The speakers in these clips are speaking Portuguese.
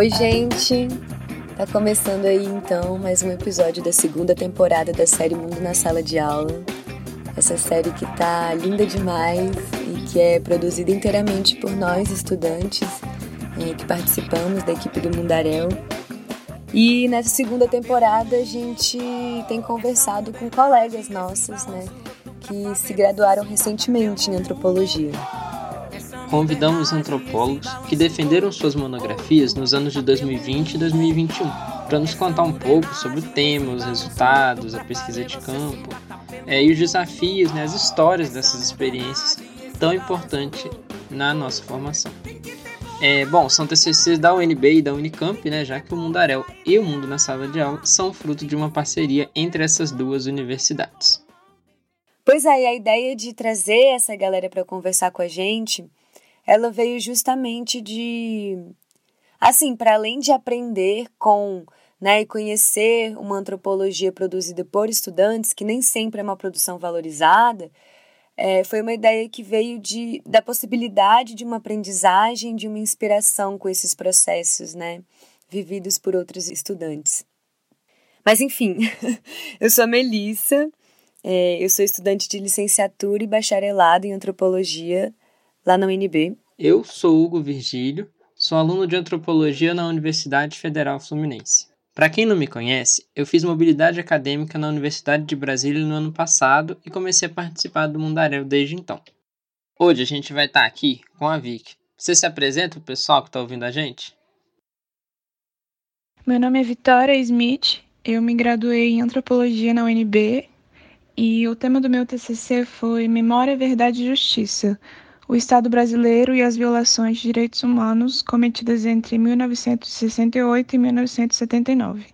Oi, gente! Tá começando aí então mais um episódio da segunda temporada da série Mundo na Sala de Aula. Essa série que tá linda demais e que é produzida inteiramente por nós, estudantes, é, que participamos da equipe do Mundaréu. E nessa segunda temporada a gente tem conversado com colegas nossos, né, que se graduaram recentemente em antropologia convidamos antropólogos que defenderam suas monografias nos anos de 2020 e 2021 para nos contar um pouco sobre o tema, os resultados, a pesquisa de campo é, e os desafios, né, as histórias dessas experiências tão importantes na nossa formação. É, bom, são TCCs da UNB e da Unicamp, né, já que o Mundarel e o Mundo na Sala de Aula são fruto de uma parceria entre essas duas universidades. Pois é, a ideia de trazer essa galera para conversar com a gente ela veio justamente de assim, para além de aprender com, né, e conhecer uma antropologia produzida por estudantes, que nem sempre é uma produção valorizada, é, foi uma ideia que veio de, da possibilidade de uma aprendizagem, de uma inspiração com esses processos, né, vividos por outros estudantes. Mas enfim, eu sou a Melissa, é, eu sou estudante de licenciatura e bacharelado em antropologia lá na UNB. Eu sou Hugo Virgílio, sou aluno de antropologia na Universidade Federal Fluminense. Para quem não me conhece, eu fiz mobilidade acadêmica na Universidade de Brasília no ano passado e comecei a participar do Mundaréu desde então. Hoje a gente vai estar tá aqui com a Vic. Você se apresenta para o pessoal que está ouvindo a gente? Meu nome é Vitória Smith, eu me graduei em antropologia na UNB e o tema do meu TCC foi Memória, Verdade e Justiça o Estado brasileiro e as violações de direitos humanos cometidas entre 1968 e 1979.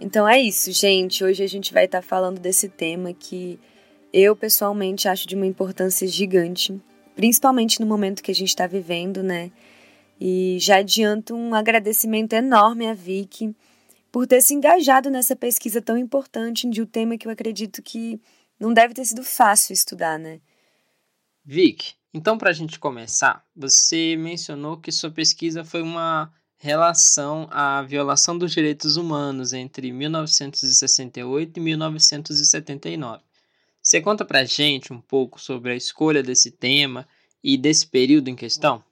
Então é isso, gente. Hoje a gente vai estar falando desse tema que eu pessoalmente acho de uma importância gigante, principalmente no momento que a gente está vivendo, né? E já adianto um agradecimento enorme à Vicky por ter se engajado nessa pesquisa tão importante de um tema que eu acredito que não deve ter sido fácil estudar, né? Vic, então para a gente começar, você mencionou que sua pesquisa foi uma relação à violação dos direitos humanos entre 1968 e 1979. Você conta para a gente um pouco sobre a escolha desse tema e desse período em questão?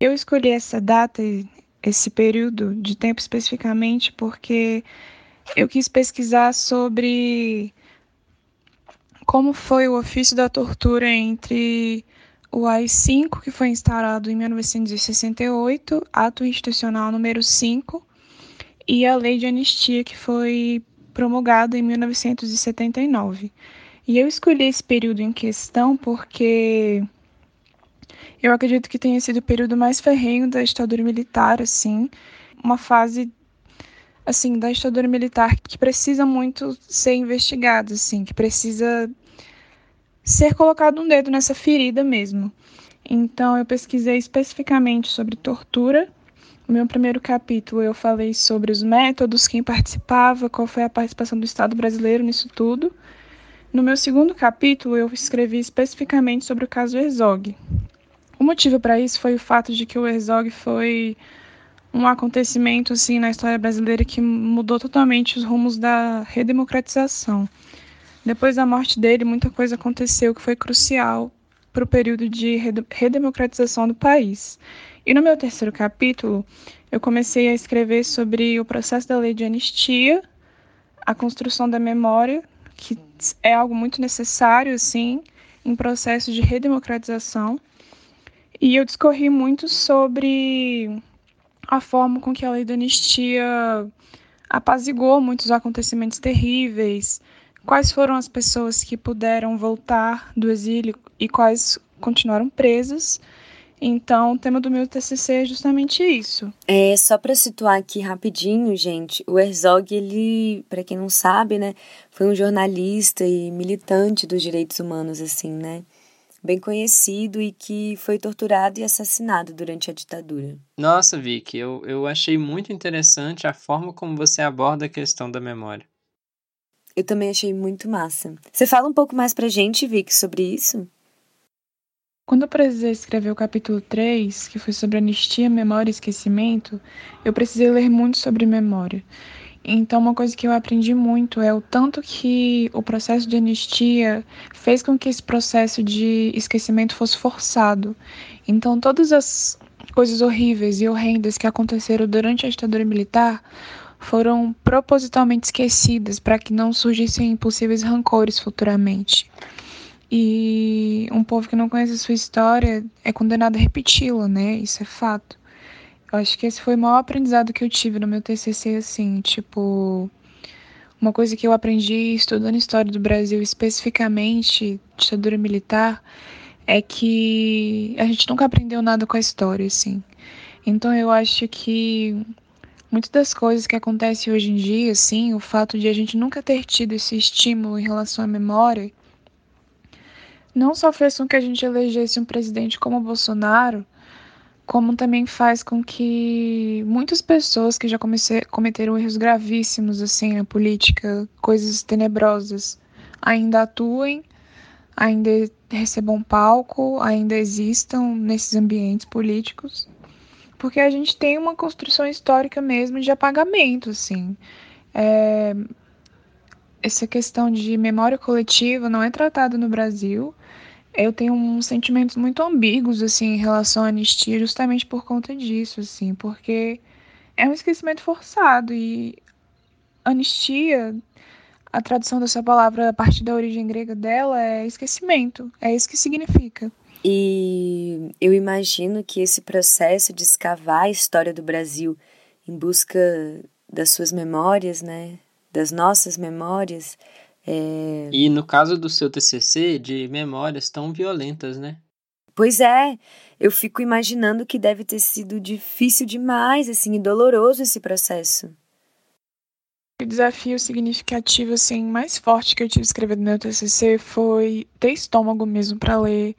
Eu escolhi essa data esse período de tempo especificamente porque eu quis pesquisar sobre como foi o ofício da tortura entre o AI-5, que foi instaurado em 1968, ato institucional número 5, e a lei de anistia, que foi promulgada em 1979. E eu escolhi esse período em questão porque eu acredito que tenha sido o período mais ferrenho da ditadura militar, assim, uma fase assim da ditadura militar que precisa muito ser investigada, assim, que precisa ser colocado um dedo nessa ferida mesmo. Então eu pesquisei especificamente sobre tortura. No meu primeiro capítulo eu falei sobre os métodos, quem participava, qual foi a participação do Estado brasileiro nisso tudo. No meu segundo capítulo eu escrevi especificamente sobre o caso Herzog, o motivo para isso foi o fato de que o Herzog foi um acontecimento assim na história brasileira que mudou totalmente os rumos da redemocratização. Depois da morte dele, muita coisa aconteceu que foi crucial para o período de redemocratização do país. E no meu terceiro capítulo, eu comecei a escrever sobre o processo da lei de anistia, a construção da memória, que é algo muito necessário assim em processo de redemocratização e eu discorri muito sobre a forma com que a lei da anistia apazigou muitos acontecimentos terríveis, quais foram as pessoas que puderam voltar do exílio e quais continuaram presas. Então, o tema do meu TCC é justamente isso. É, só para situar aqui rapidinho, gente, o Herzog, ele, para quem não sabe, né, foi um jornalista e militante dos direitos humanos assim, né? Bem conhecido e que foi torturado e assassinado durante a ditadura. Nossa, Vicky, eu, eu achei muito interessante a forma como você aborda a questão da memória. Eu também achei muito massa. Você fala um pouco mais pra gente, Vic, sobre isso? Quando eu precisei escrever o capítulo 3, que foi sobre anistia, memória e esquecimento, eu precisei ler muito sobre memória. Então, uma coisa que eu aprendi muito é o tanto que o processo de anistia fez com que esse processo de esquecimento fosse forçado. Então, todas as coisas horríveis e horrendas que aconteceram durante a ditadura militar foram propositalmente esquecidas para que não surgissem possíveis rancores futuramente. E um povo que não conhece a sua história é condenado a repeti-la, né? Isso é fato. Eu acho que esse foi o maior aprendizado que eu tive no meu TCC, assim, tipo, uma coisa que eu aprendi estudando história do Brasil, especificamente ditadura militar, é que a gente nunca aprendeu nada com a história, assim. Então eu acho que muitas das coisas que acontecem hoje em dia, assim, o fato de a gente nunca ter tido esse estímulo em relação à memória, não só fez com que a gente elegesse um presidente como o Bolsonaro, como também faz com que muitas pessoas que já comecei, cometeram erros gravíssimos assim na política, coisas tenebrosas, ainda atuem, ainda recebam palco, ainda existam nesses ambientes políticos, porque a gente tem uma construção histórica mesmo de apagamento, assim. É, essa questão de memória coletiva não é tratada no Brasil eu tenho uns sentimentos muito ambíguos assim em relação à anistia justamente por conta disso, assim, porque é um esquecimento forçado e anistia, a tradução dessa palavra a partir da origem grega dela é esquecimento, é isso que significa. E eu imagino que esse processo de escavar a história do Brasil em busca das suas memórias, né, das nossas memórias, é... E no caso do seu TCC, de memórias tão violentas, né? Pois é, eu fico imaginando que deve ter sido difícil demais, assim, e doloroso esse processo. O desafio significativo, assim, mais forte que eu tive escrevendo no meu TCC foi ter estômago mesmo para ler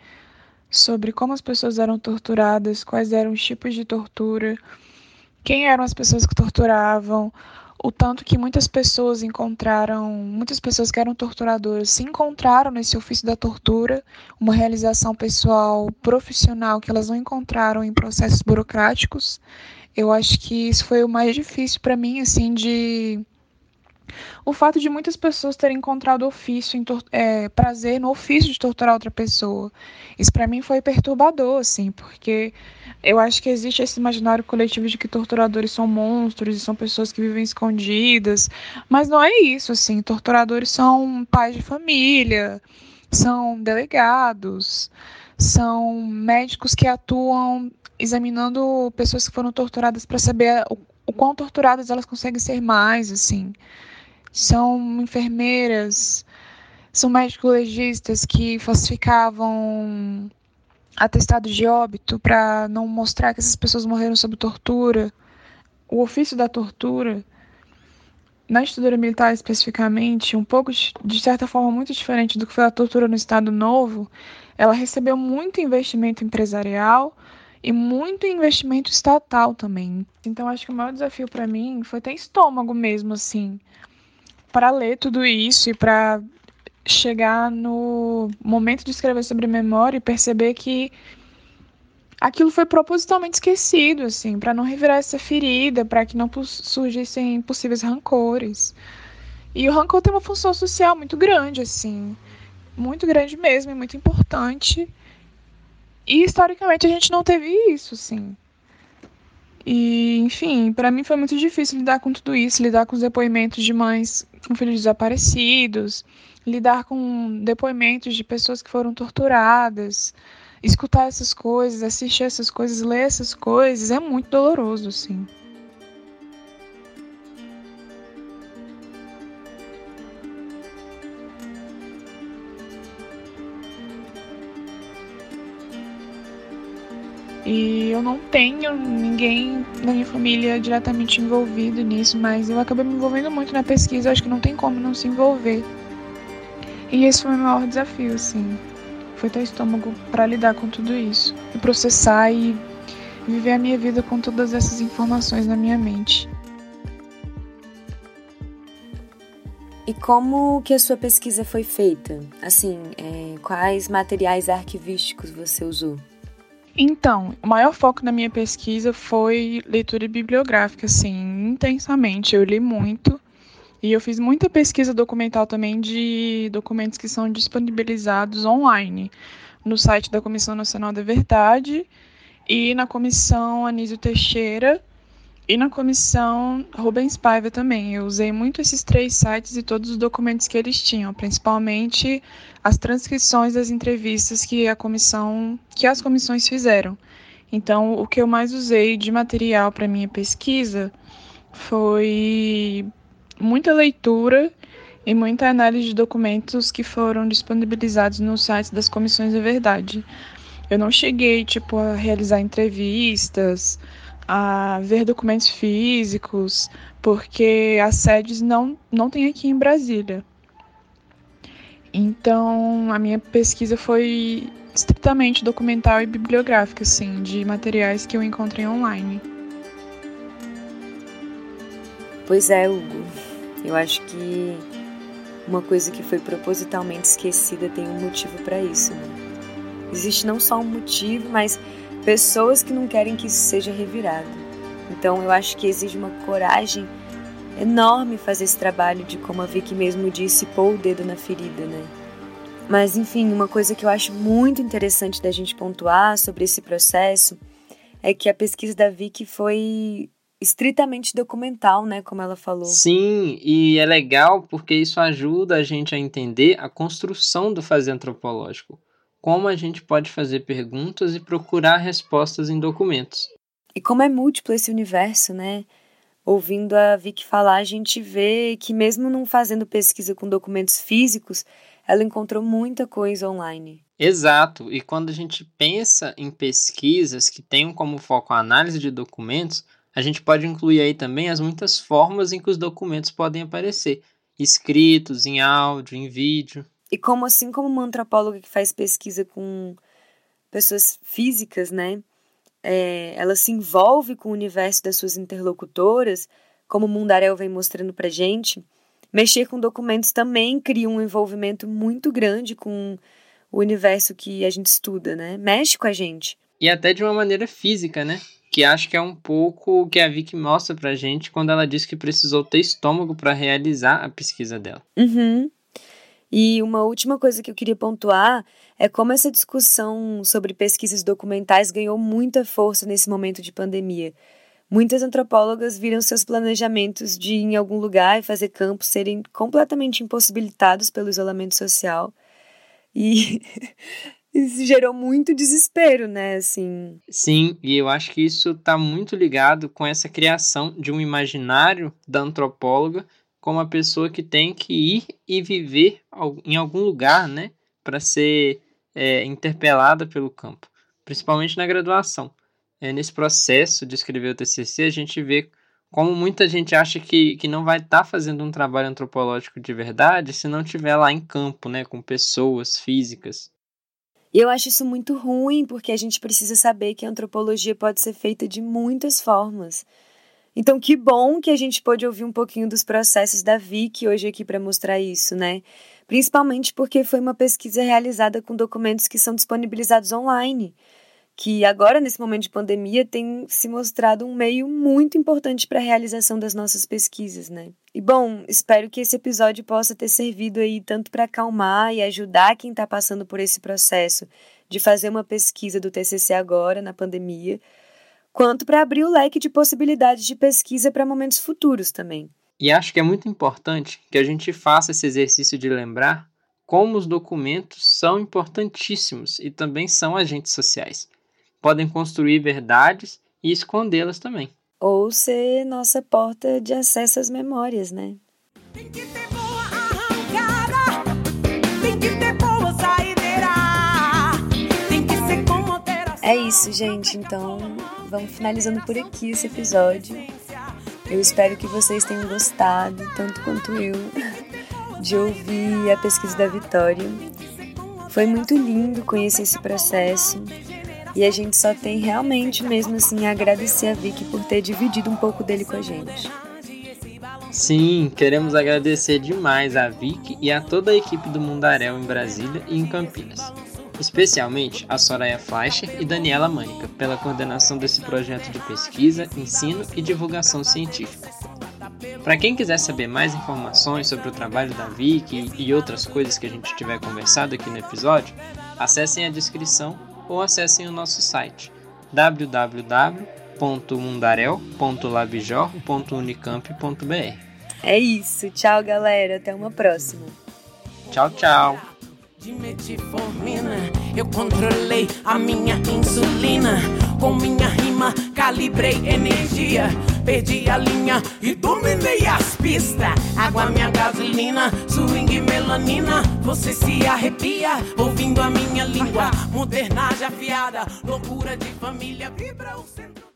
sobre como as pessoas eram torturadas, quais eram os tipos de tortura, quem eram as pessoas que torturavam, o tanto que muitas pessoas encontraram, muitas pessoas que eram torturadoras se encontraram nesse ofício da tortura, uma realização pessoal, profissional que elas não encontraram em processos burocráticos. Eu acho que isso foi o mais difícil para mim, assim, de o fato de muitas pessoas terem encontrado ofício, é, prazer no ofício de torturar outra pessoa. Isso para mim foi perturbador, assim, porque eu acho que existe esse imaginário coletivo de que torturadores são monstros e são pessoas que vivem escondidas, mas não é isso, assim. Torturadores são pais de família, são delegados, são médicos que atuam examinando pessoas que foram torturadas para saber o, o quão torturadas elas conseguem ser mais, assim. São enfermeiras, são médicos legistas que falsificavam atestado de óbito para não mostrar que essas pessoas morreram sob tortura. O ofício da tortura, na ditadura militar especificamente, um pouco de certa forma muito diferente do que foi a tortura no Estado Novo, ela recebeu muito investimento empresarial e muito investimento estatal também. Então acho que o maior desafio para mim foi ter estômago mesmo assim, para ler tudo isso e para chegar no momento de escrever sobre memória e perceber que aquilo foi propositalmente esquecido, assim, para não revirar essa ferida, para que não surgissem possíveis rancores. E o rancor tem uma função social muito grande, assim, muito grande mesmo e muito importante. E historicamente a gente não teve isso, assim. E, enfim, para mim foi muito difícil lidar com tudo isso, lidar com os depoimentos de mães com filhos desaparecidos, lidar com depoimentos de pessoas que foram torturadas, escutar essas coisas, assistir essas coisas, ler essas coisas, é muito doloroso, assim. E eu não tenho ninguém da minha família diretamente envolvido nisso, mas eu acabei me envolvendo muito na pesquisa, acho que não tem como não se envolver. E esse foi o meu maior desafio, assim. Foi ter estômago para lidar com tudo isso. E processar e viver a minha vida com todas essas informações na minha mente. E como que a sua pesquisa foi feita? Assim, é, quais materiais arquivísticos você usou? Então, o maior foco da minha pesquisa foi leitura bibliográfica, assim, intensamente. Eu li muito e eu fiz muita pesquisa documental também de documentos que são disponibilizados online no site da Comissão Nacional da Verdade e na Comissão Anísio Teixeira e na Comissão Rubens Paiva também. Eu usei muito esses três sites e todos os documentos que eles tinham, principalmente as transcrições das entrevistas que a comissão, que as comissões fizeram. Então, o que eu mais usei de material para minha pesquisa foi muita leitura e muita análise de documentos que foram disponibilizados no site das comissões da verdade. Eu não cheguei, tipo, a realizar entrevistas, a ver documentos físicos, porque as sedes não, não tem aqui em Brasília. Então, a minha pesquisa foi estritamente documental e bibliográfica, assim, de materiais que eu encontrei online. Pois é, Hugo. Eu acho que uma coisa que foi propositalmente esquecida tem um motivo para isso. Né? Existe não só um motivo, mas pessoas que não querem que isso seja revirado. Então eu acho que exige uma coragem enorme fazer esse trabalho de, como a Vicky mesmo disse, pôr o dedo na ferida, né? Mas enfim, uma coisa que eu acho muito interessante da gente pontuar sobre esse processo é que a pesquisa da Vicky foi estritamente documental, né, como ela falou. Sim, e é legal porque isso ajuda a gente a entender a construção do fazer antropológico. Como a gente pode fazer perguntas e procurar respostas em documentos. E como é múltiplo esse universo, né? Ouvindo a Vicky falar, a gente vê que mesmo não fazendo pesquisa com documentos físicos, ela encontrou muita coisa online. Exato, e quando a gente pensa em pesquisas que tenham como foco a análise de documentos, a gente pode incluir aí também as muitas formas em que os documentos podem aparecer, escritos, em áudio, em vídeo. E como assim como uma antropóloga que faz pesquisa com pessoas físicas, né? É, ela se envolve com o universo das suas interlocutoras, como o Mundarel vem mostrando pra gente, mexer com documentos também cria um envolvimento muito grande com o universo que a gente estuda, né? Mexe com a gente. E até de uma maneira física, né? que acho que é um pouco o que a Vicky mostra pra gente quando ela diz que precisou ter estômago para realizar a pesquisa dela. Uhum. E uma última coisa que eu queria pontuar é como essa discussão sobre pesquisas documentais ganhou muita força nesse momento de pandemia. Muitas antropólogas viram seus planejamentos de ir em algum lugar e fazer campo serem completamente impossibilitados pelo isolamento social. E isso gerou muito desespero, né, assim. Sim, e eu acho que isso está muito ligado com essa criação de um imaginário da antropóloga como a pessoa que tem que ir e viver em algum lugar, né, para ser é, interpelada pelo campo, principalmente na graduação. É, nesse processo de escrever o TCC, a gente vê como muita gente acha que, que não vai estar tá fazendo um trabalho antropológico de verdade se não estiver lá em campo, né, com pessoas físicas. E eu acho isso muito ruim, porque a gente precisa saber que a antropologia pode ser feita de muitas formas. Então, que bom que a gente pôde ouvir um pouquinho dos processos da Vicky hoje aqui para mostrar isso, né? Principalmente porque foi uma pesquisa realizada com documentos que são disponibilizados online que agora, nesse momento de pandemia, tem se mostrado um meio muito importante para a realização das nossas pesquisas, né? E bom, espero que esse episódio possa ter servido aí tanto para acalmar e ajudar quem está passando por esse processo de fazer uma pesquisa do TCC agora, na pandemia, quanto para abrir o leque de possibilidades de pesquisa para momentos futuros também. E acho que é muito importante que a gente faça esse exercício de lembrar como os documentos são importantíssimos e também são agentes sociais podem construir verdades e escondê-las também. Ou ser nossa porta de acesso às memórias, né? Tem que ter boa arrancada, tem que ter boa saideira, tem que ser com moderação. É isso, gente. Então, vamos finalizando por aqui esse episódio. Eu espero que vocês tenham gostado, tanto quanto eu, de ouvir a pesquisa da Vitória. Foi muito lindo conhecer esse processo e a gente só tem realmente mesmo assim a agradecer a Vicky por ter dividido um pouco dele com a gente. Sim, queremos agradecer demais a Vicky e a toda a equipe do Mundaréu em Brasília e em Campinas. Especialmente a Soraya Fleischer e Daniela Mânica pela coordenação desse projeto de pesquisa, ensino e divulgação científica. Para quem quiser saber mais informações sobre o trabalho da Vicky e outras coisas que a gente tiver conversado aqui no episódio, acessem a descrição ou acessem o nosso site www.mundarel.labjor.unicamp.br. É isso. Tchau, galera. Até uma próxima. Tchau, tchau. De metformina, eu controlei a minha insulina. Com minha rima, calibrei energia. Perdi a linha e dominei as pistas. Água, minha gasolina, swing, melanina. Você se arrepia ouvindo a minha língua. Modernagem afiada, loucura de família, vibra o centro.